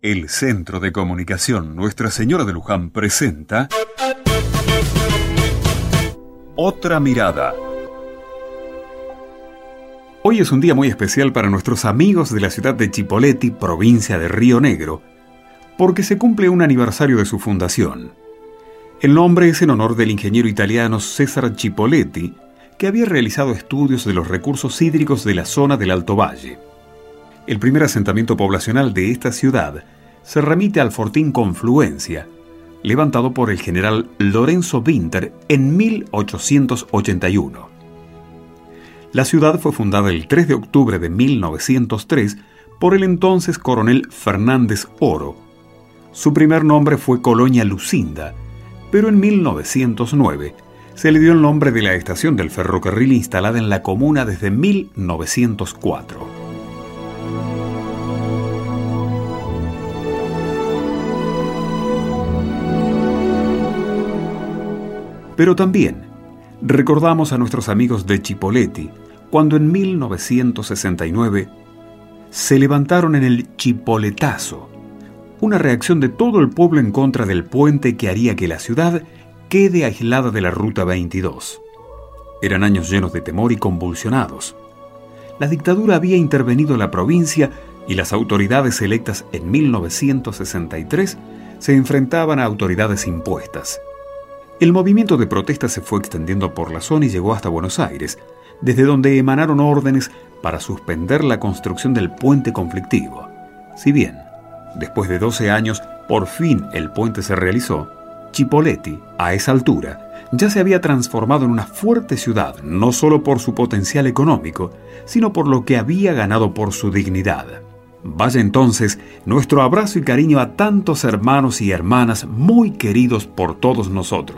El Centro de Comunicación Nuestra Señora de Luján presenta Otra Mirada. Hoy es un día muy especial para nuestros amigos de la ciudad de Chipoleti, provincia de Río Negro, porque se cumple un aniversario de su fundación. El nombre es en honor del ingeniero italiano César Chipoletti, que había realizado estudios de los recursos hídricos de la zona del Alto Valle. El primer asentamiento poblacional de esta ciudad se remite al fortín Confluencia, levantado por el general Lorenzo Winter en 1881. La ciudad fue fundada el 3 de octubre de 1903 por el entonces coronel Fernández Oro. Su primer nombre fue Colonia Lucinda, pero en 1909 se le dio el nombre de la estación del ferrocarril instalada en la comuna desde 1904. Pero también recordamos a nuestros amigos de Chipoleti cuando en 1969 se levantaron en el Chipoletazo, una reacción de todo el pueblo en contra del puente que haría que la ciudad quede aislada de la Ruta 22. Eran años llenos de temor y convulsionados. La dictadura había intervenido en la provincia y las autoridades electas en 1963 se enfrentaban a autoridades impuestas. El movimiento de protesta se fue extendiendo por la zona y llegó hasta Buenos Aires, desde donde emanaron órdenes para suspender la construcción del puente conflictivo. Si bien, después de 12 años, por fin el puente se realizó, Chipoleti, a esa altura, ya se había transformado en una fuerte ciudad, no solo por su potencial económico, sino por lo que había ganado por su dignidad. Vaya entonces nuestro abrazo y cariño a tantos hermanos y hermanas muy queridos por todos nosotros.